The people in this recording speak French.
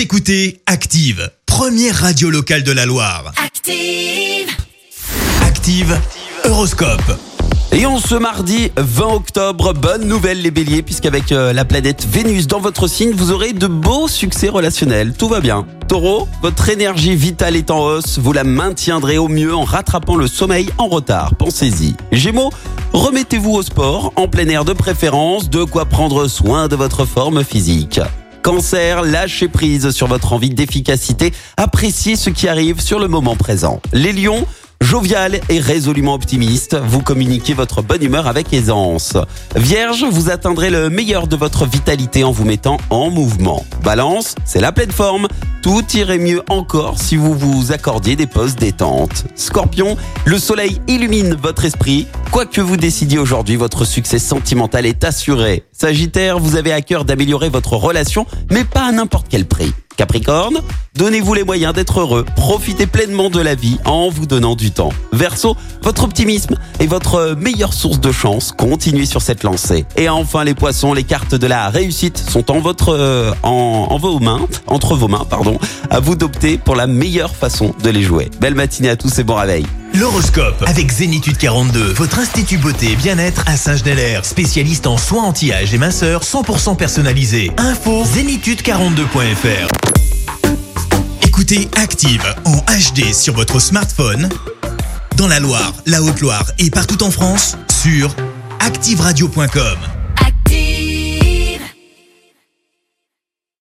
Vous écoutez Active, première radio locale de la Loire. Active. Active, Horoscope. Et on ce mardi 20 octobre, bonne nouvelle les béliers, puisqu'avec euh, la planète Vénus dans votre signe, vous aurez de beaux succès relationnels. Tout va bien. Taureau, votre énergie vitale est en hausse, vous la maintiendrez au mieux en rattrapant le sommeil en retard. Pensez-y. Gémeaux, remettez-vous au sport, en plein air de préférence, de quoi prendre soin de votre forme physique. Cancer, lâchez prise sur votre envie d'efficacité, appréciez ce qui arrive sur le moment présent. Les lions, Jovial et résolument optimiste, vous communiquez votre bonne humeur avec aisance. Vierge, vous atteindrez le meilleur de votre vitalité en vous mettant en mouvement. Balance, c'est la pleine forme. Tout irait mieux encore si vous vous accordiez des pauses détente. Scorpion, le soleil illumine votre esprit. Quoi que vous décidiez aujourd'hui, votre succès sentimental est assuré. Sagittaire, vous avez à cœur d'améliorer votre relation, mais pas à n'importe quel prix. Capricorne, donnez-vous les moyens d'être heureux, profitez pleinement de la vie en vous donnant du temps. Verseau, votre optimisme est votre meilleure source de chance, continuez sur cette lancée. Et enfin les poissons, les cartes de la réussite sont en votre euh, en, en vos mains, entre vos mains, pardon. À vous d'opter pour la meilleure façon de les jouer. Belle matinée à tous et bon réveil. L'horoscope avec Zénitude 42, votre institut beauté et bien-être à Saint-Genélaire, spécialiste en soins anti-âge et minceur 100% personnalisé. Info zénitude42.fr. Écoutez Active en HD sur votre smartphone, dans la Loire, la Haute-Loire et partout en France, sur activeradio.com.